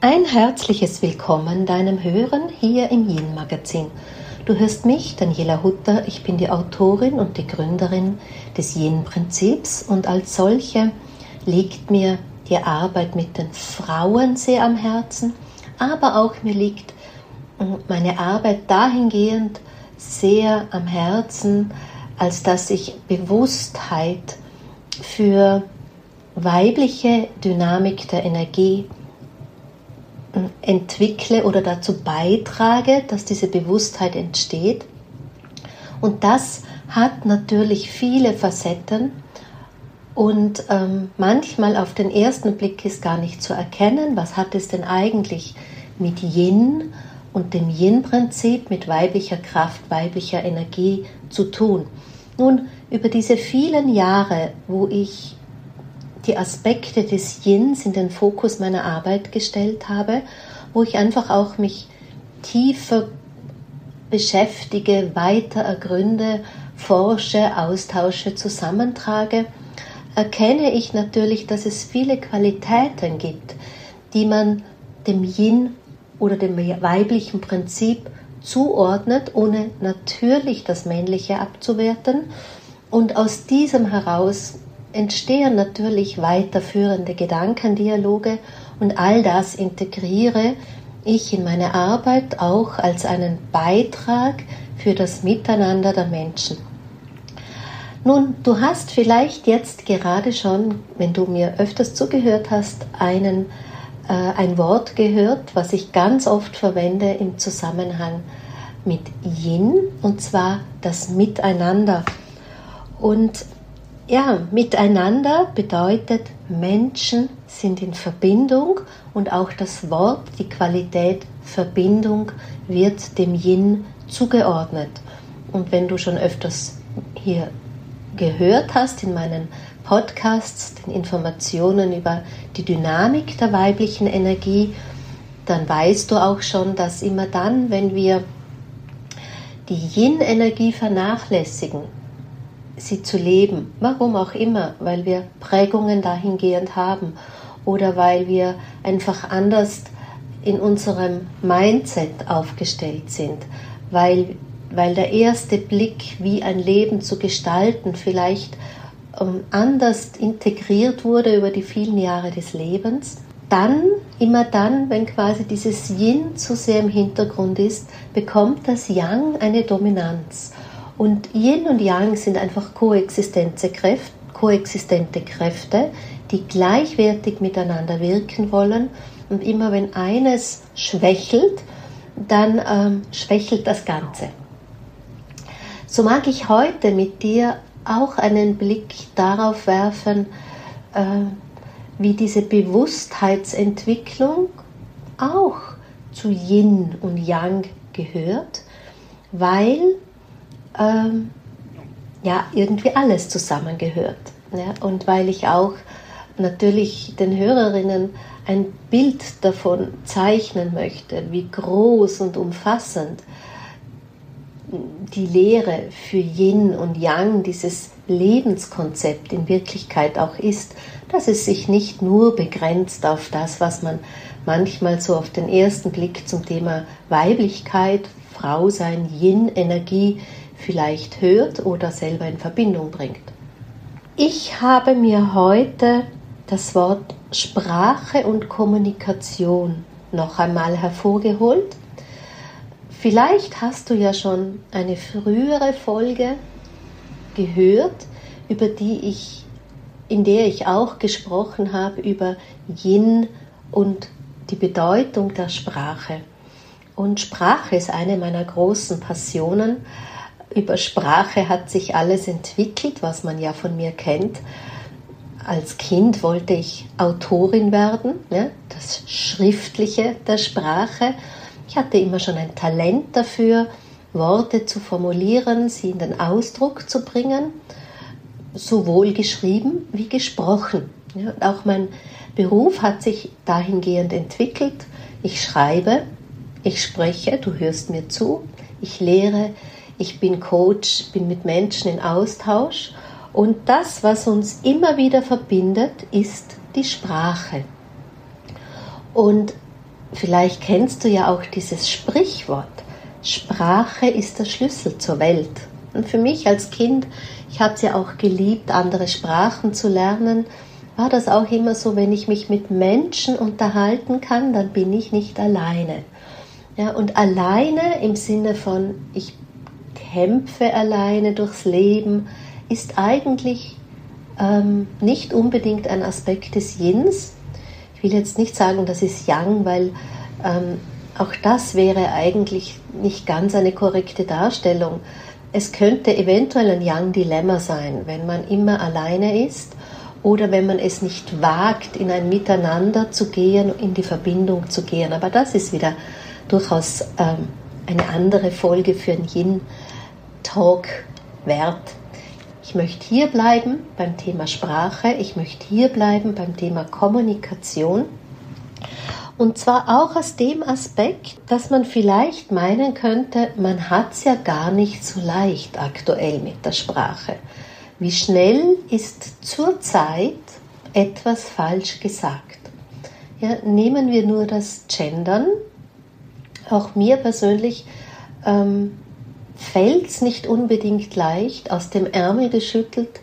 Ein herzliches Willkommen deinem Hören hier im Yin Magazin. Du hörst mich, Daniela Hutter, ich bin die Autorin und die Gründerin des Yin Prinzips und als solche liegt mir die Arbeit mit den Frauen sehr am Herzen, aber auch mir liegt meine Arbeit dahingehend sehr am Herzen, als dass ich Bewusstheit für weibliche Dynamik der Energie entwickle oder dazu beitrage, dass diese Bewusstheit entsteht. Und das hat natürlich viele Facetten und ähm, manchmal auf den ersten Blick ist gar nicht zu erkennen, was hat es denn eigentlich mit Yin und dem Yin-Prinzip, mit weiblicher Kraft, weiblicher Energie zu tun. Nun, über diese vielen Jahre, wo ich die Aspekte des Yins in den Fokus meiner Arbeit gestellt habe, wo ich einfach auch mich tiefer beschäftige, weiter ergründe, forsche, austausche, zusammentrage, erkenne ich natürlich, dass es viele Qualitäten gibt, die man dem Yin oder dem weiblichen Prinzip zuordnet, ohne natürlich das Männliche abzuwerten. Und aus diesem heraus entstehen natürlich weiterführende Gedankendialoge und all das integriere ich in meine Arbeit auch als einen Beitrag für das Miteinander der Menschen. Nun, du hast vielleicht jetzt gerade schon, wenn du mir öfters zugehört hast, einen, äh, ein Wort gehört, was ich ganz oft verwende im Zusammenhang mit Yin, und zwar das Miteinander. Und ja, miteinander bedeutet, Menschen sind in Verbindung und auch das Wort, die Qualität Verbindung wird dem Yin zugeordnet. Und wenn du schon öfters hier gehört hast in meinen Podcasts, den Informationen über die Dynamik der weiblichen Energie, dann weißt du auch schon, dass immer dann, wenn wir die Yin-Energie vernachlässigen, sie zu leben. Warum auch immer, weil wir Prägungen dahingehend haben oder weil wir einfach anders in unserem Mindset aufgestellt sind, weil, weil der erste Blick, wie ein Leben zu gestalten, vielleicht ähm, anders integriert wurde über die vielen Jahre des Lebens. Dann, immer dann, wenn quasi dieses Yin zu sehr im Hintergrund ist, bekommt das Yang eine Dominanz. Und Yin und Yang sind einfach koexistente Kräfte, die gleichwertig miteinander wirken wollen. Und immer wenn eines schwächelt, dann ähm, schwächelt das Ganze. So mag ich heute mit dir auch einen Blick darauf werfen, äh, wie diese Bewusstheitsentwicklung auch zu Yin und Yang gehört, weil ähm, ja irgendwie alles zusammengehört. Ja? Und weil ich auch natürlich den Hörerinnen ein Bild davon zeichnen möchte, wie groß und umfassend die Lehre für Yin und Yang, dieses Lebenskonzept in Wirklichkeit auch ist, dass es sich nicht nur begrenzt auf das, was man manchmal so auf den ersten Blick zum Thema Weiblichkeit, Frau sein, Yin, Energie vielleicht hört oder selber in Verbindung bringt. Ich habe mir heute das Wort Sprache und Kommunikation noch einmal hervorgeholt. Vielleicht hast du ja schon eine frühere Folge gehört, über die ich, in der ich auch gesprochen habe über Yin und die Bedeutung der Sprache. Und Sprache ist eine meiner großen Passionen über Sprache hat sich alles entwickelt, was man ja von mir kennt. Als Kind wollte ich Autorin werden, ne? das Schriftliche der Sprache. Ich hatte immer schon ein Talent dafür, Worte zu formulieren, sie in den Ausdruck zu bringen, sowohl geschrieben wie gesprochen. Ja, und auch mein Beruf hat sich dahingehend entwickelt. Ich schreibe, ich spreche, du hörst mir zu, ich lehre, ich bin Coach, bin mit Menschen in Austausch und das, was uns immer wieder verbindet, ist die Sprache. Und vielleicht kennst du ja auch dieses Sprichwort. Sprache ist der Schlüssel zur Welt. Und für mich als Kind, ich habe es ja auch geliebt, andere Sprachen zu lernen, war das auch immer so, wenn ich mich mit Menschen unterhalten kann, dann bin ich nicht alleine. Ja, und alleine im Sinne von, ich kämpfe alleine durchs Leben, ist eigentlich ähm, nicht unbedingt ein Aspekt des Yins. Ich will jetzt nicht sagen, das ist Yang, weil ähm, auch das wäre eigentlich nicht ganz eine korrekte Darstellung. Es könnte eventuell ein Yang-Dilemma sein, wenn man immer alleine ist oder wenn man es nicht wagt, in ein Miteinander zu gehen, in die Verbindung zu gehen. Aber das ist wieder durchaus ähm, eine andere Folge für einen Yin-Talk wert. Ich möchte hier bleiben beim Thema Sprache, ich möchte hier bleiben beim Thema Kommunikation. Und zwar auch aus dem Aspekt, dass man vielleicht meinen könnte, man hat es ja gar nicht so leicht aktuell mit der Sprache. Wie schnell ist zurzeit etwas falsch gesagt? Ja, nehmen wir nur das Gendern. Auch mir persönlich ähm, fällt es nicht unbedingt leicht, aus dem Ärmel geschüttelt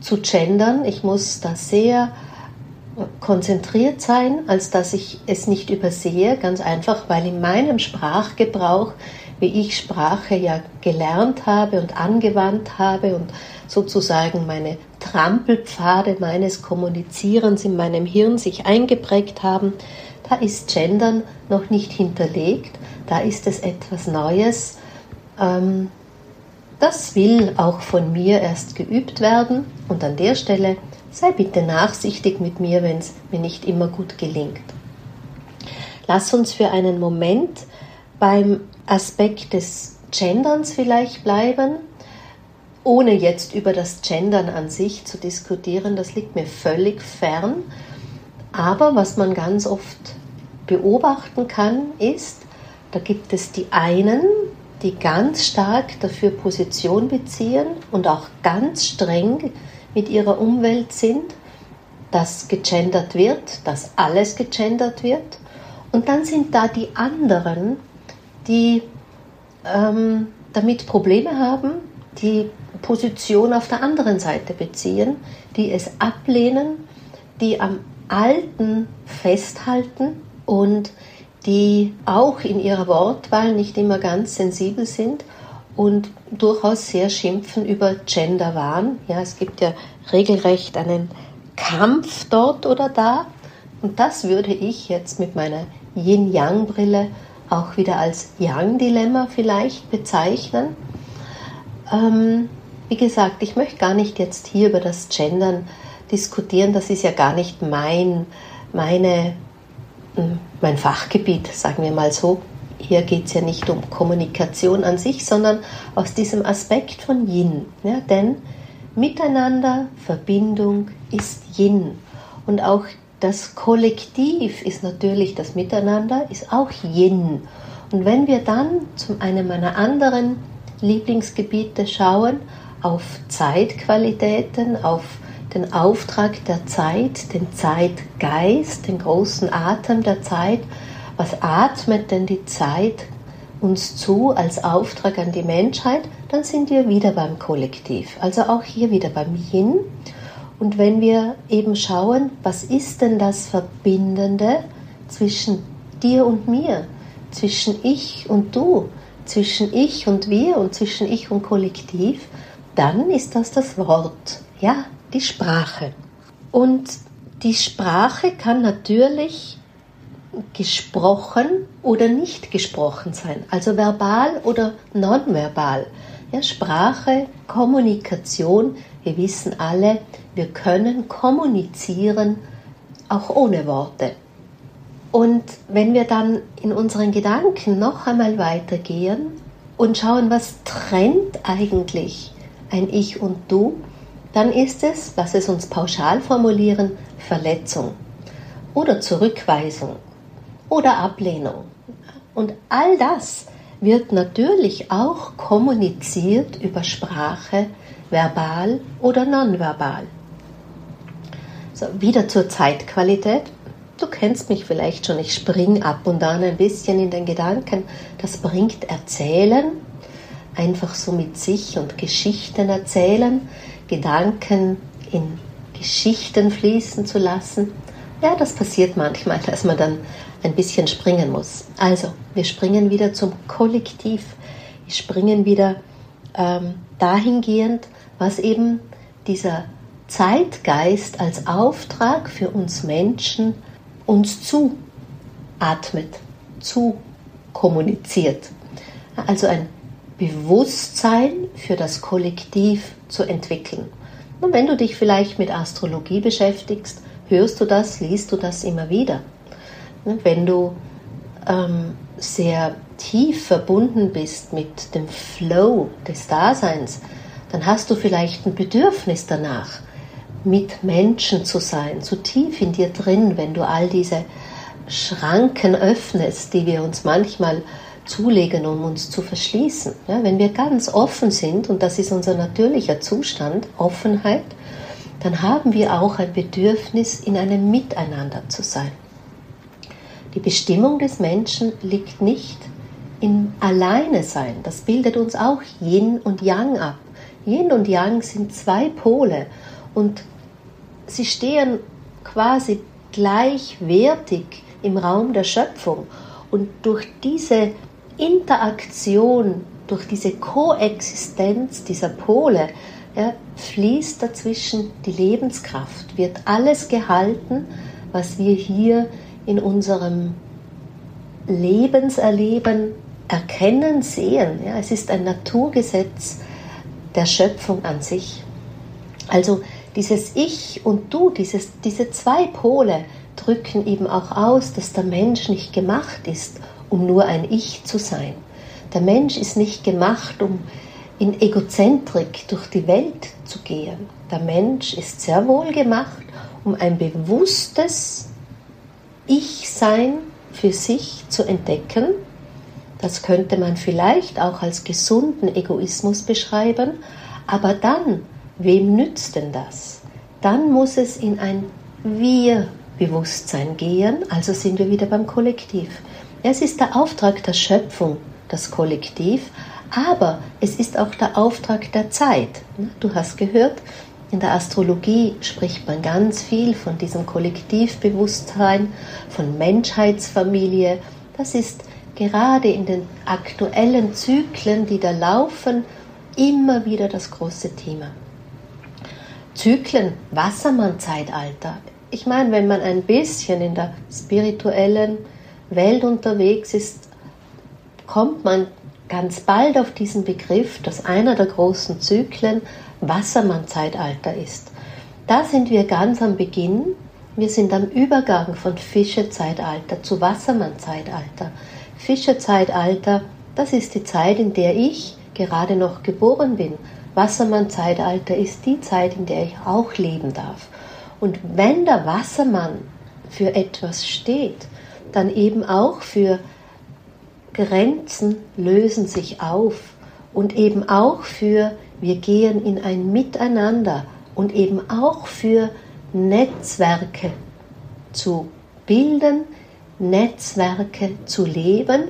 zu gendern. Ich muss da sehr konzentriert sein, als dass ich es nicht übersehe, ganz einfach, weil in meinem Sprachgebrauch, wie ich Sprache ja gelernt habe und angewandt habe und sozusagen meine Trampelpfade meines Kommunizierens in meinem Hirn sich eingeprägt haben, da ist Gendern noch nicht hinterlegt, da ist es etwas Neues. Ähm, das will auch von mir erst geübt werden und an der Stelle sei bitte nachsichtig mit mir, wenn es mir nicht immer gut gelingt. Lass uns für einen Moment beim Aspekt des Genderns vielleicht bleiben ohne jetzt über das Gendern an sich zu diskutieren, das liegt mir völlig fern. Aber was man ganz oft beobachten kann, ist, da gibt es die einen, die ganz stark dafür Position beziehen und auch ganz streng mit ihrer Umwelt sind, dass gegendert wird, dass alles gegendert wird. Und dann sind da die anderen, die ähm, damit Probleme haben, die Position auf der anderen Seite beziehen, die es ablehnen, die am Alten festhalten und die auch in ihrer Wortwahl nicht immer ganz sensibel sind und durchaus sehr schimpfen über Genderwahn. Ja, es gibt ja regelrecht einen Kampf dort oder da. Und das würde ich jetzt mit meiner Yin-Yang-Brille auch wieder als Yang-Dilemma vielleicht bezeichnen. Ähm, wie gesagt, ich möchte gar nicht jetzt hier über das Gendern diskutieren. Das ist ja gar nicht mein, meine, mein Fachgebiet, sagen wir mal so. Hier geht es ja nicht um Kommunikation an sich, sondern aus diesem Aspekt von Yin. Ja, denn Miteinander, Verbindung ist Yin. Und auch das Kollektiv ist natürlich das Miteinander, ist auch Yin. Und wenn wir dann zu einem meiner anderen Lieblingsgebiete schauen, auf Zeitqualitäten, auf den Auftrag der Zeit, den Zeitgeist, den großen Atem der Zeit. Was atmet denn die Zeit uns zu als Auftrag an die Menschheit? Dann sind wir wieder beim Kollektiv, also auch hier wieder beim Yin. Und wenn wir eben schauen, was ist denn das Verbindende zwischen dir und mir, zwischen ich und du, zwischen ich und wir und zwischen ich und Kollektiv, dann ist das das Wort, ja, die Sprache. Und die Sprache kann natürlich gesprochen oder nicht gesprochen sein, also verbal oder nonverbal. Ja, Sprache, Kommunikation, wir wissen alle, wir können kommunizieren auch ohne Worte. Und wenn wir dann in unseren Gedanken noch einmal weitergehen und schauen, was trennt eigentlich ein Ich und Du, dann ist es, lass es uns pauschal formulieren, Verletzung oder Zurückweisung oder Ablehnung. Und all das wird natürlich auch kommuniziert über Sprache, verbal oder nonverbal. So, wieder zur Zeitqualität. Du kennst mich vielleicht schon, ich spring ab und an ein bisschen in den Gedanken. Das bringt Erzählen, einfach so mit sich und Geschichten erzählen, Gedanken in Geschichten fließen zu lassen. Ja, das passiert manchmal, dass man dann ein bisschen springen muss. Also, wir springen wieder zum Kollektiv. Wir springen wieder ähm, dahingehend, was eben dieser Zeitgeist als Auftrag für uns Menschen uns zuatmet, zu kommuniziert. Also ein Bewusstsein für das Kollektiv zu entwickeln. Und wenn du dich vielleicht mit Astrologie beschäftigst, hörst du das, liest du das immer wieder. Wenn du ähm, sehr tief verbunden bist mit dem Flow des Daseins, dann hast du vielleicht ein Bedürfnis danach, mit Menschen zu sein, so tief in dir drin, wenn du all diese Schranken öffnest, die wir uns manchmal zulegen, um uns zu verschließen. Ja, wenn wir ganz offen sind, und das ist unser natürlicher Zustand, Offenheit, dann haben wir auch ein Bedürfnis, in einem Miteinander zu sein. Die Bestimmung des Menschen liegt nicht im Alleine sein. Das bildet uns auch Yin und Yang ab. Yin und Yang sind zwei Pole und sie stehen quasi gleichwertig im Raum der Schöpfung. Und durch diese Interaktion, durch diese Koexistenz dieser Pole, ja, fließt dazwischen die Lebenskraft, wird alles gehalten, was wir hier in unserem Lebenserleben erkennen, sehen. Ja, es ist ein Naturgesetz der Schöpfung an sich. Also dieses Ich und Du, dieses, diese zwei Pole drücken eben auch aus, dass der Mensch nicht gemacht ist, um nur ein Ich zu sein. Der Mensch ist nicht gemacht, um in Egozentrik durch die Welt zu gehen. Der Mensch ist sehr wohl gemacht, um ein bewusstes Ich-Sein für sich zu entdecken. Das könnte man vielleicht auch als gesunden Egoismus beschreiben, aber dann Wem nützt denn das? Dann muss es in ein Wir-Bewusstsein gehen, also sind wir wieder beim Kollektiv. Es ist der Auftrag der Schöpfung, das Kollektiv, aber es ist auch der Auftrag der Zeit. Du hast gehört, in der Astrologie spricht man ganz viel von diesem Kollektivbewusstsein, von Menschheitsfamilie. Das ist gerade in den aktuellen Zyklen, die da laufen, immer wieder das große Thema. Zyklen, Wassermann-Zeitalter. Ich meine, wenn man ein bisschen in der spirituellen Welt unterwegs ist, kommt man ganz bald auf diesen Begriff, dass einer der großen Zyklen Wassermann-Zeitalter ist. Da sind wir ganz am Beginn. Wir sind am Übergang von Fischezeitalter zu Wassermann-Zeitalter. Fischezeitalter, das ist die Zeit, in der ich gerade noch geboren bin. Wassermann-Zeitalter ist die Zeit, in der ich auch leben darf. Und wenn der Wassermann für etwas steht, dann eben auch für Grenzen lösen sich auf und eben auch für wir gehen in ein Miteinander und eben auch für Netzwerke zu bilden, Netzwerke zu leben.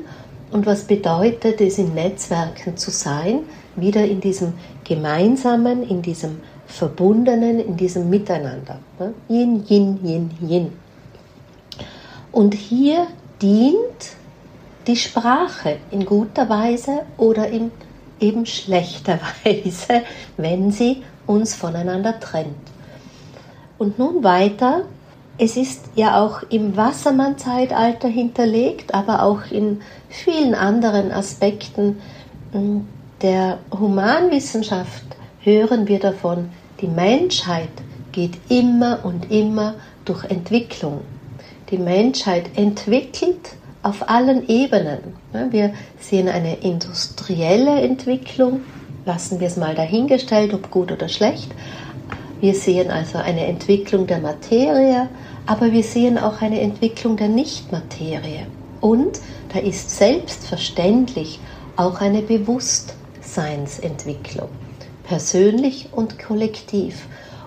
Und was bedeutet es, in Netzwerken zu sein? Wieder in diesem Gemeinsamen, in diesem Verbundenen, in diesem Miteinander. Ne? Yin, Yin, Yin, Yin. Und hier dient die Sprache in guter Weise oder in eben schlechter Weise, wenn sie uns voneinander trennt. Und nun weiter. Es ist ja auch im Wassermann-Zeitalter hinterlegt, aber auch in vielen anderen Aspekten hm, der Humanwissenschaft hören wir davon, die Menschheit geht immer und immer durch Entwicklung. Die Menschheit entwickelt auf allen Ebenen. Wir sehen eine industrielle Entwicklung, lassen wir es mal dahingestellt, ob gut oder schlecht. Wir sehen also eine Entwicklung der Materie, aber wir sehen auch eine Entwicklung der Nichtmaterie. Und da ist selbstverständlich auch eine Bewusstseinsentwicklung, persönlich und kollektiv.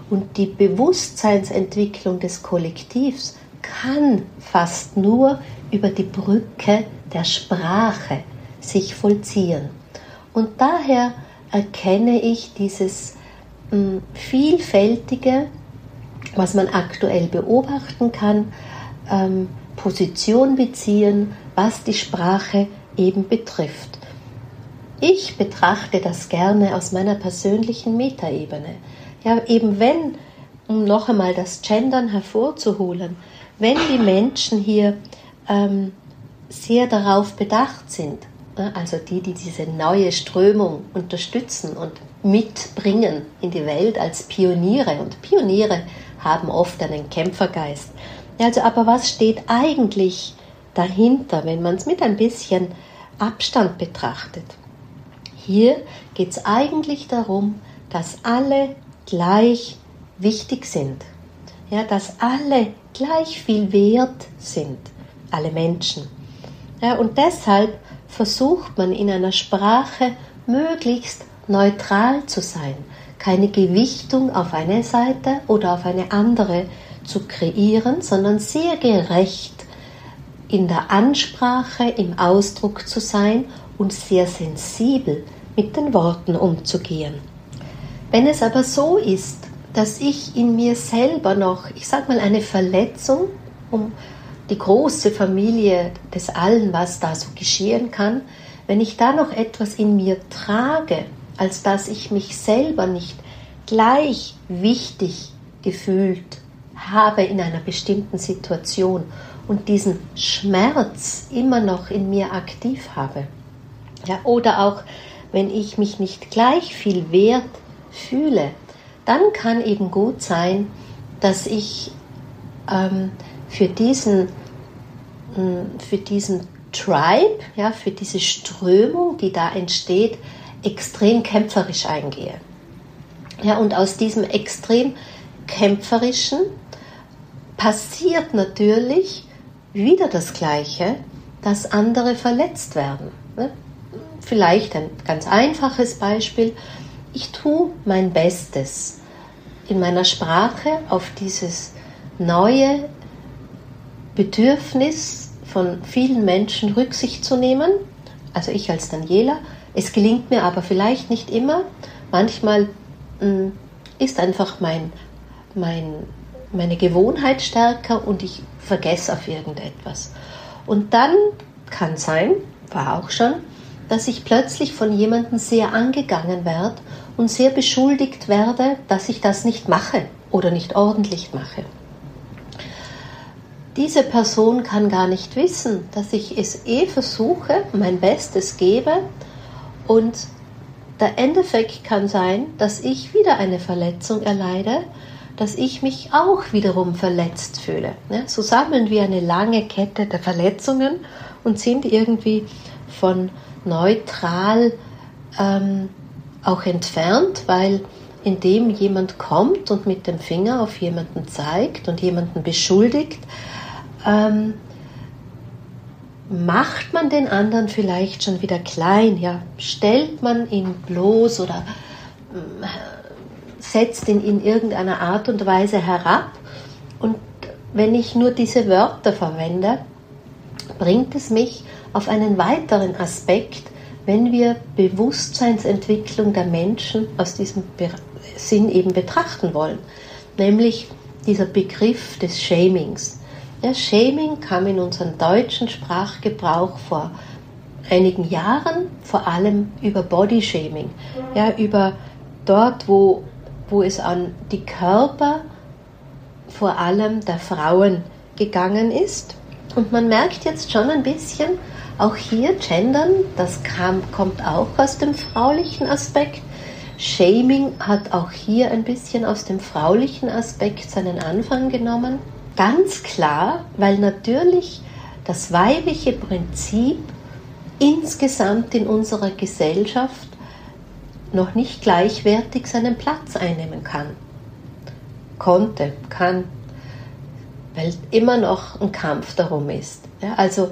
Und die Bewusstseinsentwicklung des Kollektivs kann fast nur über die Brücke der Sprache sich vollziehen. Und daher erkenne ich dieses hm, vielfältige, was man aktuell beobachten kann, ähm, Position beziehen, was die Sprache eben betrifft. Ich betrachte das gerne aus meiner persönlichen Metaebene. Ja, eben wenn, um noch einmal das Gendern hervorzuholen, wenn die Menschen hier ähm, sehr darauf bedacht sind, ne, also die, die diese neue Strömung unterstützen und mitbringen in die Welt als Pioniere, und Pioniere haben oft einen Kämpfergeist. Also, aber was steht eigentlich dahinter, wenn man es mit ein bisschen Abstand betrachtet? Hier geht es eigentlich darum, dass alle gleich wichtig sind. Ja, dass alle gleich viel wert sind, alle Menschen. Ja, und deshalb versucht man in einer Sprache möglichst neutral zu sein, keine Gewichtung auf eine Seite oder auf eine andere zu kreieren, sondern sehr gerecht in der Ansprache, im Ausdruck zu sein und sehr sensibel mit den Worten umzugehen. Wenn es aber so ist, dass ich in mir selber noch, ich sag mal, eine Verletzung, um die große Familie des Allen, was da so geschehen kann, wenn ich da noch etwas in mir trage, als dass ich mich selber nicht gleich wichtig gefühlt habe in einer bestimmten Situation und diesen Schmerz immer noch in mir aktiv habe. Ja, oder auch wenn ich mich nicht gleich viel wert fühle, dann kann eben gut sein, dass ich ähm, für diesen, mm, für diesen Tribe, ja, für diese Strömung, die da entsteht, extrem kämpferisch eingehe. Ja, und aus diesem extrem kämpferischen passiert natürlich wieder das Gleiche, dass andere verletzt werden. Ne? Vielleicht ein ganz einfaches Beispiel. Ich tue mein Bestes in meiner Sprache auf dieses neue Bedürfnis von vielen Menschen Rücksicht zu nehmen. Also ich als Daniela. Es gelingt mir aber vielleicht nicht immer. Manchmal mh, mm, ist einfach mein, mein, meine Gewohnheit stärker und ich vergesse auf irgendetwas. Und dann kann sein, war auch schon, dass ich plötzlich von jemandem sehr angegangen werde und sehr beschuldigt werde, dass ich das nicht mache oder nicht ordentlich mache. Diese Person kann gar nicht wissen, dass ich es eh versuche, mein Bestes gebe und der Endeffekt kann sein, dass ich wieder eine Verletzung erleide, dass ich mich auch wiederum verletzt fühle. So sammeln wir eine lange Kette der Verletzungen und sind irgendwie von neutral ähm, auch entfernt, weil indem jemand kommt und mit dem Finger auf jemanden zeigt und jemanden beschuldigt, ähm, macht man den anderen vielleicht schon wieder klein, ja, stellt man ihn bloß oder äh, setzt ihn in irgendeiner Art und Weise herab. Und wenn ich nur diese Wörter verwende, bringt es mich auf einen weiteren Aspekt, wenn wir Bewusstseinsentwicklung der Menschen aus diesem Sinn eben betrachten wollen, nämlich dieser Begriff des Shamings. Ja, Shaming kam in unseren deutschen Sprachgebrauch vor einigen Jahren vor allem über Bodyshaming, ja, über dort, wo, wo es an die Körper vor allem der Frauen gegangen ist. Und man merkt jetzt schon ein bisschen, auch hier Gendern, das kam, kommt auch aus dem fraulichen Aspekt. Shaming hat auch hier ein bisschen aus dem fraulichen Aspekt seinen Anfang genommen. Ganz klar, weil natürlich das weibliche Prinzip insgesamt in unserer Gesellschaft noch nicht gleichwertig seinen Platz einnehmen kann. Konnte, kann, weil immer noch ein Kampf darum ist. Ja, also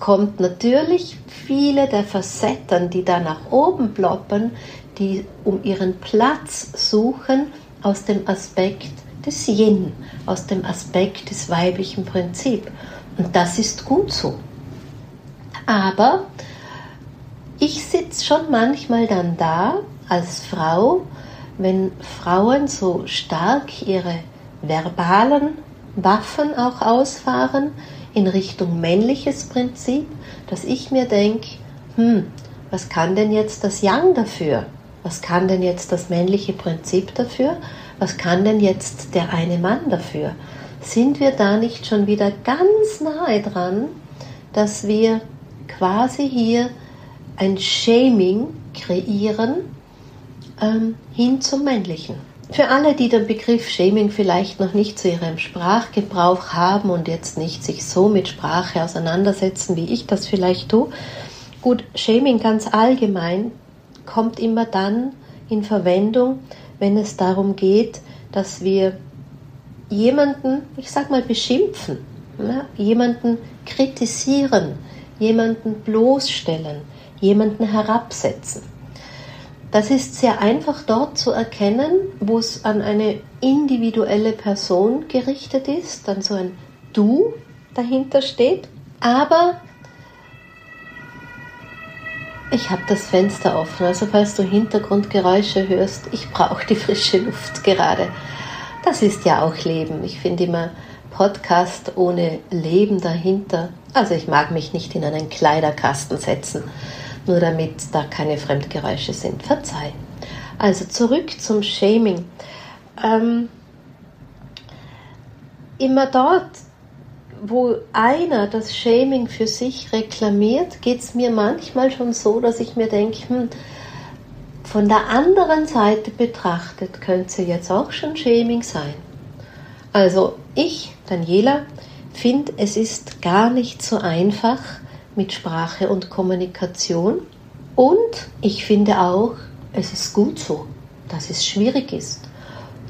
kommt natürlich viele der Facetten, die da nach oben ploppen, die um ihren Platz suchen, aus dem Aspekt des Yin, aus dem Aspekt des weiblichen Prinzips. Und das ist gut so. Aber ich sitze schon manchmal dann da als Frau, wenn Frauen so stark ihre verbalen Waffen auch ausfahren in Richtung männliches Prinzip, dass ich mir denke, hm, was kann denn jetzt das Yang dafür? Was kann denn jetzt das männliche Prinzip dafür? Was kann denn jetzt der eine Mann dafür? Sind wir da nicht schon wieder ganz nahe dran, dass wir quasi hier ein Shaming kreieren ähm, hin zum Männlichen? Für alle, die den Begriff Shaming vielleicht noch nicht zu ihrem Sprachgebrauch haben und jetzt nicht sich so mit Sprache auseinandersetzen, wie ich das vielleicht tue, gut, Shaming ganz allgemein kommt immer dann in Verwendung, wenn es darum geht, dass wir jemanden, ich sag mal, beschimpfen, ne? jemanden kritisieren, jemanden bloßstellen, jemanden herabsetzen. Das ist sehr einfach dort zu erkennen, wo es an eine individuelle Person gerichtet ist, dann so ein Du dahinter steht. Aber ich habe das Fenster offen, also falls du Hintergrundgeräusche hörst, ich brauche die frische Luft gerade. Das ist ja auch Leben. Ich finde immer Podcast ohne Leben dahinter. Also ich mag mich nicht in einen Kleiderkasten setzen nur damit da keine Fremdgeräusche sind. Verzeih. Also zurück zum Shaming. Ähm, immer dort, wo einer das Shaming für sich reklamiert, geht es mir manchmal schon so, dass ich mir denke, hm, von der anderen Seite betrachtet könnte jetzt auch schon Shaming sein. Also ich, Daniela, finde, es ist gar nicht so einfach, mit Sprache und Kommunikation. Und ich finde auch, es ist gut so, dass es schwierig ist.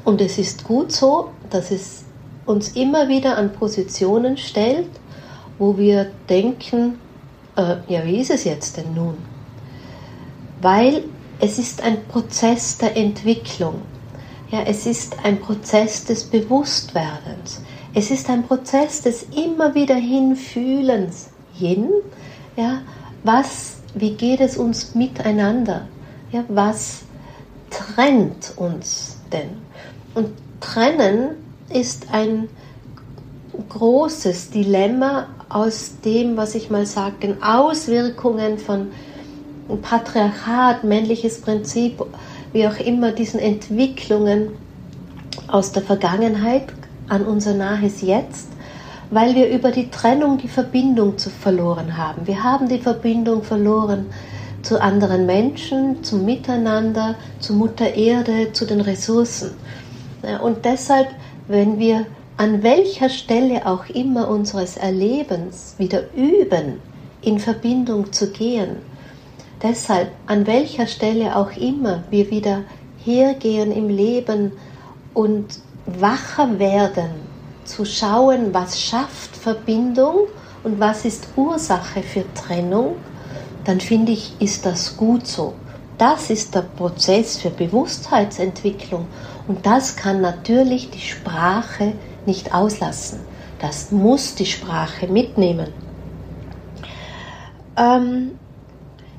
Und es ist gut so, dass es uns immer wieder an Positionen stellt, wo wir denken, äh, ja, wie ist es jetzt denn nun? Weil es ist ein Prozess der Entwicklung. Ja, es ist ein Prozess des Bewusstwerdens. Es ist ein Prozess des immer wieder Hinfühlens hin, ja, was, wie geht es uns miteinander? Ja, was trennt uns denn? Und trennen ist ein großes Dilemma aus dem, was ich mal sage, Auswirkungen von Patriarchat, männliches Prinzip, wie auch immer, diesen Entwicklungen aus der Vergangenheit an unser nahes Jetzt weil wir über die Trennung die Verbindung zu verloren haben. Wir haben die Verbindung verloren zu anderen Menschen, zum Miteinander, zu Mutter Erde, zu den Ressourcen. Und deshalb, wenn wir an welcher Stelle auch immer unseres Erlebens wieder üben, in Verbindung zu gehen, deshalb an welcher Stelle auch immer wir wieder hergehen im Leben und wacher werden zu schauen, was schafft Verbindung und was ist Ursache für Trennung, dann finde ich, ist das gut so. Das ist der Prozess für Bewusstheitsentwicklung und das kann natürlich die Sprache nicht auslassen. Das muss die Sprache mitnehmen. Ähm,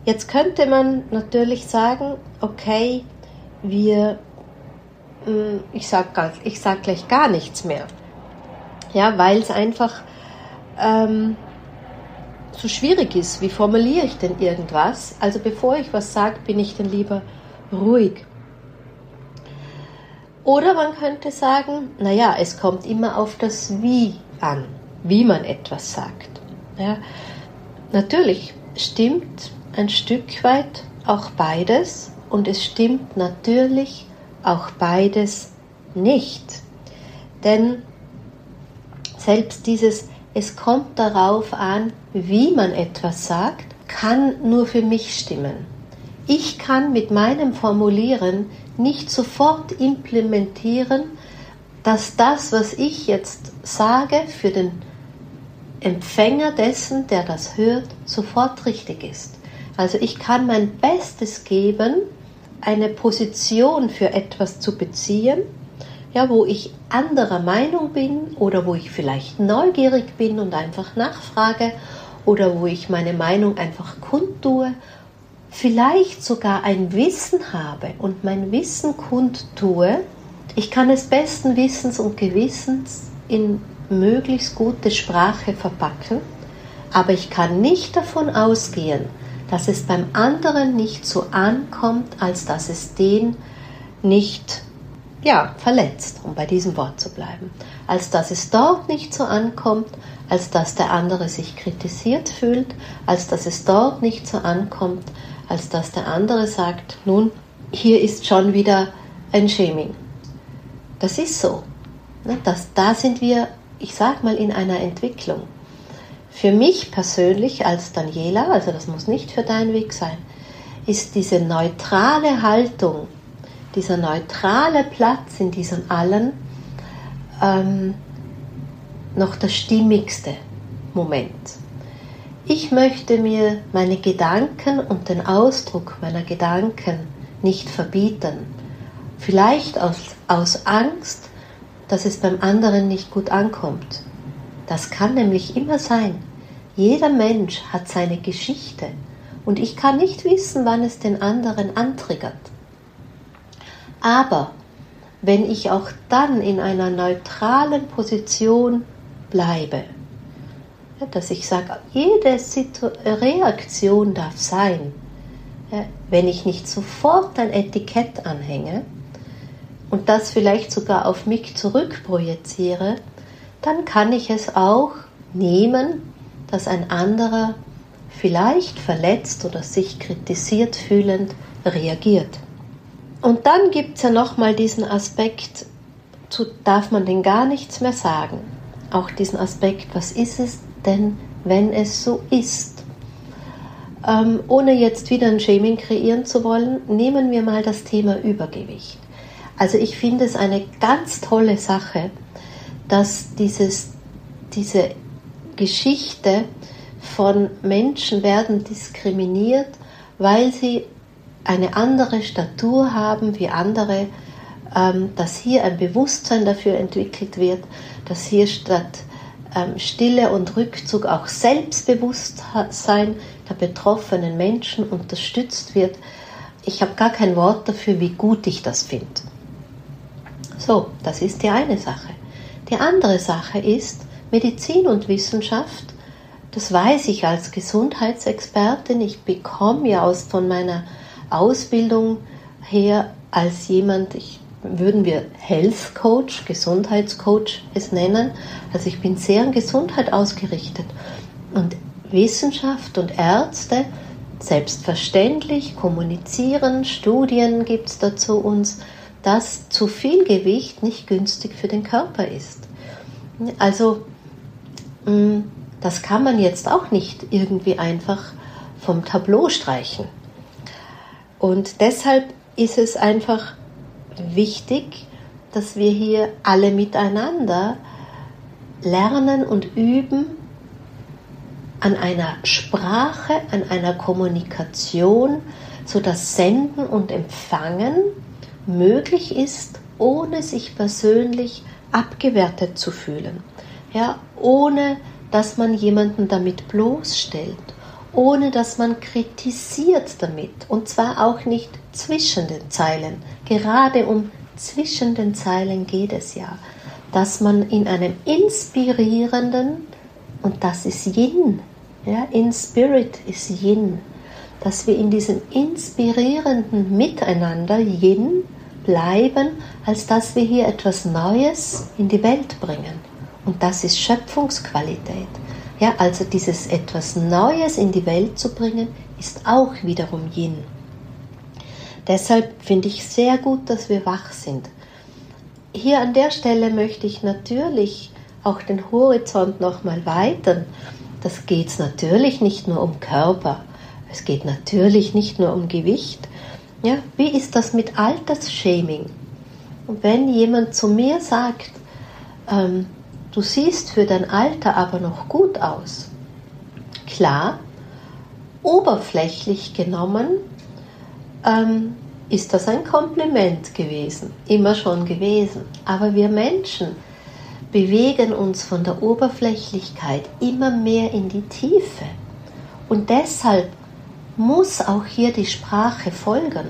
jetzt könnte man natürlich sagen, okay, wir, hm, ich sage sag gleich gar nichts mehr ja, weil es einfach ähm, so schwierig ist. Wie formuliere ich denn irgendwas? Also bevor ich was sage, bin ich dann lieber ruhig. Oder man könnte sagen, naja, es kommt immer auf das Wie an, wie man etwas sagt. Ja, natürlich stimmt ein Stück weit auch beides und es stimmt natürlich auch beides nicht. Denn selbst dieses, es kommt darauf an, wie man etwas sagt, kann nur für mich stimmen. Ich kann mit meinem Formulieren nicht sofort implementieren, dass das, was ich jetzt sage, für den Empfänger dessen, der das hört, sofort richtig ist. Also ich kann mein Bestes geben, eine Position für etwas zu beziehen, ja, wo ich anderer Meinung bin oder wo ich vielleicht neugierig bin und einfach nachfrage oder wo ich meine Meinung einfach kundtue, vielleicht sogar ein Wissen habe und mein Wissen kundtue, ich kann es besten Wissens und Gewissens in möglichst gute Sprache verpacken, aber ich kann nicht davon ausgehen, dass es beim anderen nicht so ankommt, als dass es den nicht ja, verletzt, um bei diesem Wort zu bleiben, als dass es dort nicht so ankommt, als dass der andere sich kritisiert fühlt, als dass es dort nicht so ankommt, als dass der andere sagt, nun, hier ist schon wieder ein Shaming. Das ist so. Ne, das, da sind wir, ich sag mal, in einer Entwicklung. Für mich persönlich als Daniela, also das muss nicht für deinen Weg sein, ist diese neutrale Haltung, dieser neutrale Platz in diesem Allen ähm, noch der stimmigste Moment. Ich möchte mir meine Gedanken und den Ausdruck meiner Gedanken nicht verbieten. Vielleicht aus, aus Angst, dass es beim anderen nicht gut ankommt. Das kann nämlich immer sein. Jeder Mensch hat seine Geschichte und ich kann nicht wissen, wann es den anderen antriggert. Aber wenn ich auch dann in einer neutralen Position bleibe, dass ich sage, jede Reaktion darf sein, wenn ich nicht sofort ein Etikett anhänge und das vielleicht sogar auf mich zurückprojiziere, dann kann ich es auch nehmen, dass ein anderer vielleicht verletzt oder sich kritisiert fühlend reagiert. Und dann gibt es ja nochmal diesen Aspekt, zu darf man denn gar nichts mehr sagen. Auch diesen Aspekt, was ist es denn, wenn es so ist? Ähm, ohne jetzt wieder ein Shaming kreieren zu wollen, nehmen wir mal das Thema Übergewicht. Also ich finde es eine ganz tolle Sache, dass dieses, diese Geschichte von Menschen werden diskriminiert, weil sie eine andere Statur haben wie andere, ähm, dass hier ein Bewusstsein dafür entwickelt wird, dass hier statt ähm, Stille und Rückzug auch Selbstbewusstsein der betroffenen Menschen unterstützt wird. Ich habe gar kein Wort dafür, wie gut ich das finde. So, das ist die eine Sache. Die andere Sache ist, Medizin und Wissenschaft, das weiß ich als Gesundheitsexpertin, ich bekomme ja aus von meiner Ausbildung her als jemand, ich, würden wir Health Coach, Gesundheitscoach es nennen. Also ich bin sehr an Gesundheit ausgerichtet. Und Wissenschaft und Ärzte, selbstverständlich, kommunizieren, Studien gibt es dazu uns, dass zu viel Gewicht nicht günstig für den Körper ist. Also mm, das kann man jetzt auch nicht irgendwie einfach vom Tableau streichen. Und deshalb ist es einfach wichtig, dass wir hier alle miteinander lernen und üben an einer Sprache, an einer Kommunikation, sodass Senden und Empfangen möglich ist, ohne sich persönlich abgewertet zu fühlen. Ja, ohne dass man jemanden damit bloßstellt ohne dass man kritisiert damit. Und zwar auch nicht zwischen den Zeilen. Gerade um zwischen den Zeilen geht es ja. Dass man in einem inspirierenden, und das ist Yin, ja, in Spirit ist Yin, dass wir in diesem inspirierenden Miteinander Yin bleiben, als dass wir hier etwas Neues in die Welt bringen. Und das ist Schöpfungsqualität. Ja, also dieses etwas Neues in die Welt zu bringen, ist auch wiederum Yin. Deshalb finde ich sehr gut, dass wir wach sind. Hier an der Stelle möchte ich natürlich auch den Horizont nochmal weitern. Das geht natürlich nicht nur um Körper, es geht natürlich nicht nur um Gewicht. Ja, wie ist das mit Altersshaming? Und wenn jemand zu mir sagt, ähm, Du siehst für dein Alter aber noch gut aus. Klar, oberflächlich genommen ähm, ist das ein Kompliment gewesen, immer schon gewesen. Aber wir Menschen bewegen uns von der Oberflächlichkeit immer mehr in die Tiefe. Und deshalb muss auch hier die Sprache folgen.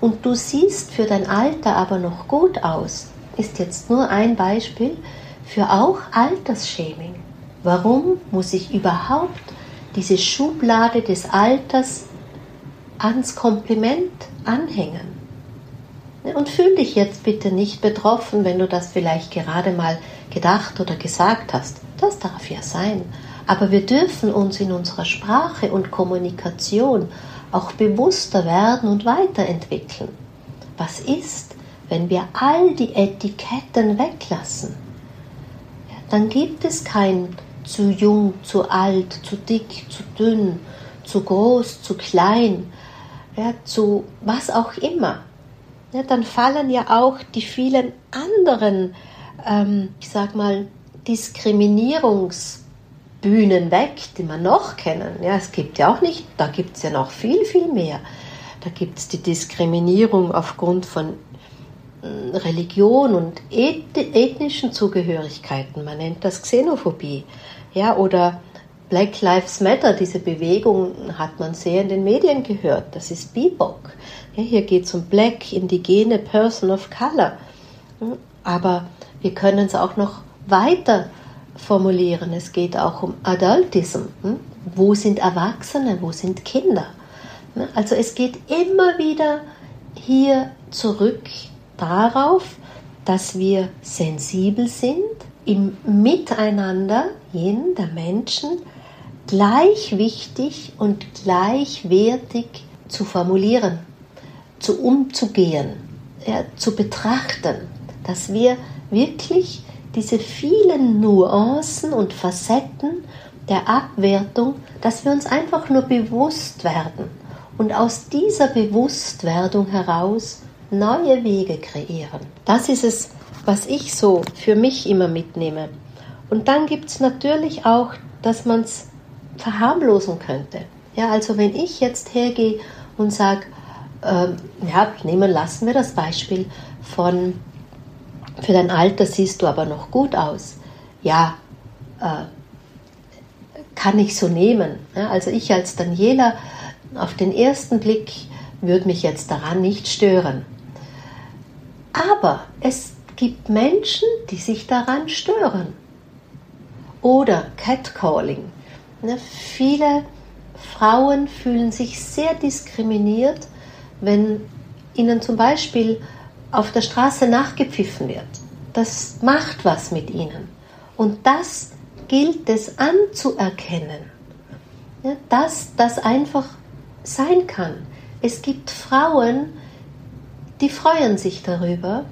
Und du siehst für dein Alter aber noch gut aus, ist jetzt nur ein Beispiel für auch Altersshaming. Warum muss ich überhaupt diese Schublade des Alters ans Kompliment anhängen? Und fühl dich jetzt bitte nicht betroffen, wenn du das vielleicht gerade mal gedacht oder gesagt hast. Das darf ja sein. Aber wir dürfen uns in unserer Sprache und Kommunikation auch bewusster werden und weiterentwickeln. Was ist, wenn wir all die Etiketten weglassen? Dann gibt es kein zu jung, zu alt, zu dick, zu dünn, zu groß, zu klein, ja, zu was auch immer. Ja, dann fallen ja auch die vielen anderen, ähm, ich sag mal, Diskriminierungsbühnen weg, die wir noch kennen. Ja, es gibt ja auch nicht, da gibt es ja noch viel, viel mehr. Da gibt es die Diskriminierung aufgrund von Religion und ethnischen Zugehörigkeiten. Man nennt das Xenophobie. Ja, oder Black Lives Matter, diese Bewegung hat man sehr in den Medien gehört. Das ist BIPOC. Ja, hier geht es um Black, indigene Person of Color. Hm, aber wir können es auch noch weiter formulieren. Es geht auch um Adultism. Hm, wo sind Erwachsene? Wo sind Kinder? Hm, also es geht immer wieder hier zurück darauf, dass wir sensibel sind, im Miteinander jeden der Menschen gleich wichtig und gleichwertig zu formulieren, zu umzugehen, ja, zu betrachten, dass wir wirklich diese vielen Nuancen und Facetten der Abwertung, dass wir uns einfach nur bewusst werden. Und aus dieser Bewusstwerdung heraus neue Wege kreieren. Das ist es, was ich so für mich immer mitnehme. Und dann gibt es natürlich auch, dass man es verharmlosen könnte. Ja, also wenn ich jetzt hergehe und sage, ähm, ja, nehmen lassen wir das Beispiel von, für dein Alter siehst du aber noch gut aus. Ja, äh, kann ich so nehmen. Ja, also ich als Daniela auf den ersten Blick würde mich jetzt daran nicht stören. Aber es gibt Menschen, die sich daran stören. Oder Catcalling. Ne, viele Frauen fühlen sich sehr diskriminiert, wenn ihnen zum Beispiel auf der Straße nachgepfiffen wird. Das macht was mit ihnen. Und das gilt es anzuerkennen, ja, dass das einfach sein kann. Es gibt Frauen, die freuen sich darüber,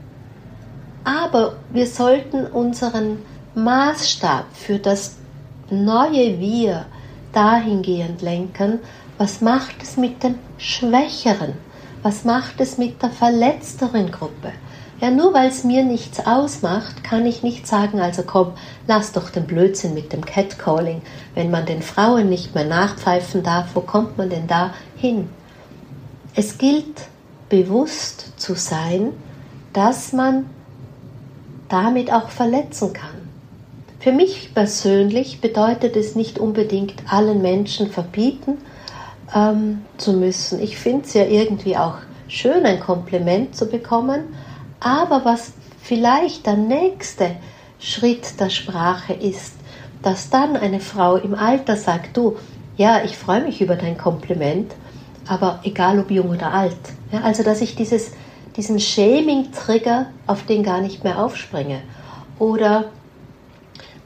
aber wir sollten unseren Maßstab für das neue Wir dahingehend lenken, was macht es mit dem Schwächeren, was macht es mit der verletzteren Gruppe. Ja, nur weil es mir nichts ausmacht, kann ich nicht sagen, also komm, lass doch den Blödsinn mit dem Catcalling. Wenn man den Frauen nicht mehr nachpfeifen darf, wo kommt man denn da hin? Es gilt bewusst zu sein, dass man damit auch verletzen kann. Für mich persönlich bedeutet es nicht unbedingt allen Menschen verbieten ähm, zu müssen. Ich finde es ja irgendwie auch schön, ein Kompliment zu bekommen, aber was vielleicht der nächste Schritt der Sprache ist, dass dann eine Frau im Alter sagt, du, ja, ich freue mich über dein Kompliment, aber egal ob jung oder alt. Ja, also dass ich dieses diesen Shaming-Trigger, auf den gar nicht mehr aufspringe. Oder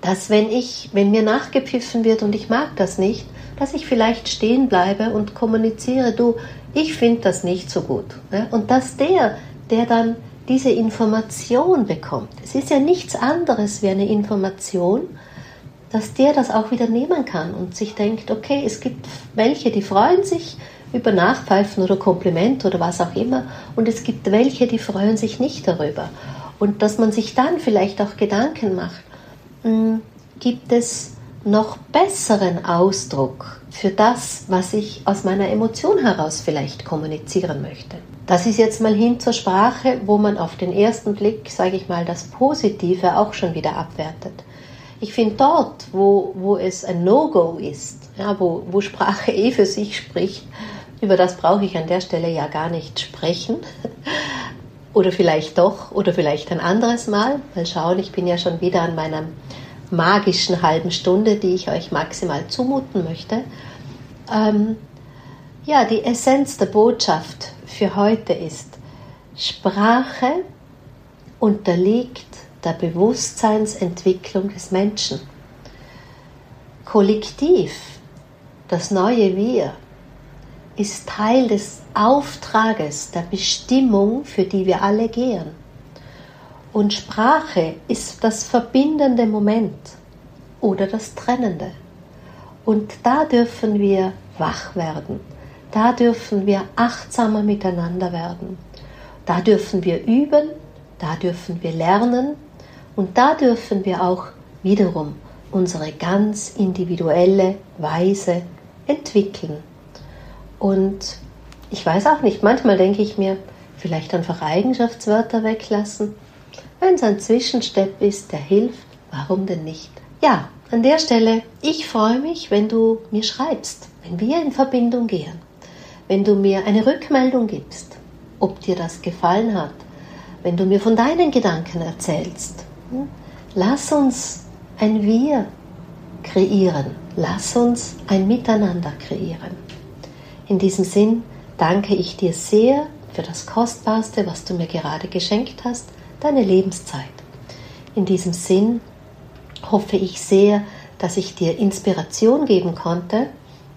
dass wenn ich, wenn mir nachgepfiffen wird und ich mag das nicht, dass ich vielleicht stehen bleibe und kommuniziere, du, ich finde das nicht so gut. Und dass der, der dann diese Information bekommt, es ist ja nichts anderes wie eine Information, dass der das auch wieder nehmen kann und sich denkt, okay, es gibt welche, die freuen sich, über Nachpfeifen oder Kompliment oder was auch immer. Und es gibt welche, die freuen sich nicht darüber. Und dass man sich dann vielleicht auch Gedanken macht, hm, gibt es noch besseren Ausdruck für das, was ich aus meiner Emotion heraus vielleicht kommunizieren möchte. Das ist jetzt mal hin zur Sprache, wo man auf den ersten Blick, sage ich mal, das Positive auch schon wieder abwertet. Ich finde dort, wo, wo es ein No-Go ist, ja, wo, wo Sprache eh für sich spricht, über das brauche ich an der Stelle ja gar nicht sprechen. Oder vielleicht doch, oder vielleicht ein anderes Mal. Mal schauen, ich bin ja schon wieder an meiner magischen halben Stunde, die ich euch maximal zumuten möchte. Ähm, ja, die Essenz der Botschaft für heute ist, Sprache unterliegt der Bewusstseinsentwicklung des Menschen. Kollektiv, das neue Wir, ist Teil des Auftrages, der Bestimmung, für die wir alle gehen. Und Sprache ist das verbindende Moment oder das trennende. Und da dürfen wir wach werden. Da dürfen wir achtsamer miteinander werden. Da dürfen wir üben, da dürfen wir lernen und da dürfen wir auch wiederum unsere ganz individuelle Weise entwickeln. Und ich weiß auch nicht, manchmal denke ich mir, vielleicht einfach Eigenschaftswörter weglassen. Wenn es ein Zwischenstepp ist, der hilft, warum denn nicht? Ja, an der Stelle, ich freue mich, wenn du mir schreibst, wenn wir in Verbindung gehen, wenn du mir eine Rückmeldung gibst, ob dir das gefallen hat, wenn du mir von deinen Gedanken erzählst. Hm? Lass uns ein Wir kreieren, lass uns ein Miteinander kreieren. In diesem Sinn danke ich dir sehr für das Kostbarste, was du mir gerade geschenkt hast, deine Lebenszeit. In diesem Sinn hoffe ich sehr, dass ich dir Inspiration geben konnte,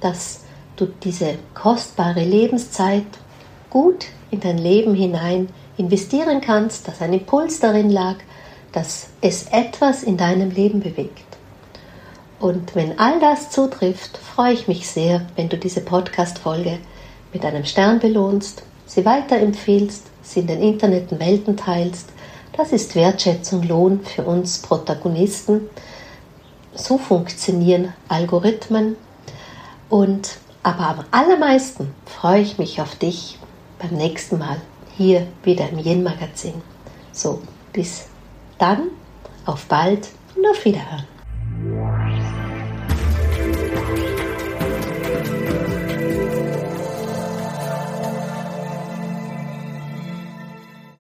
dass du diese kostbare Lebenszeit gut in dein Leben hinein investieren kannst, dass ein Impuls darin lag, dass es etwas in deinem Leben bewegt. Und wenn all das zutrifft, freue ich mich sehr, wenn du diese Podcast-Folge mit einem Stern belohnst, sie weiterempfiehlst, sie in den Interneten Welten teilst. Das ist Wertschätzung, Lohn für uns Protagonisten. So funktionieren Algorithmen. Und aber am allermeisten freue ich mich auf dich beim nächsten Mal hier wieder im Yin Magazin. So, bis dann, auf bald und auf Wiederhören.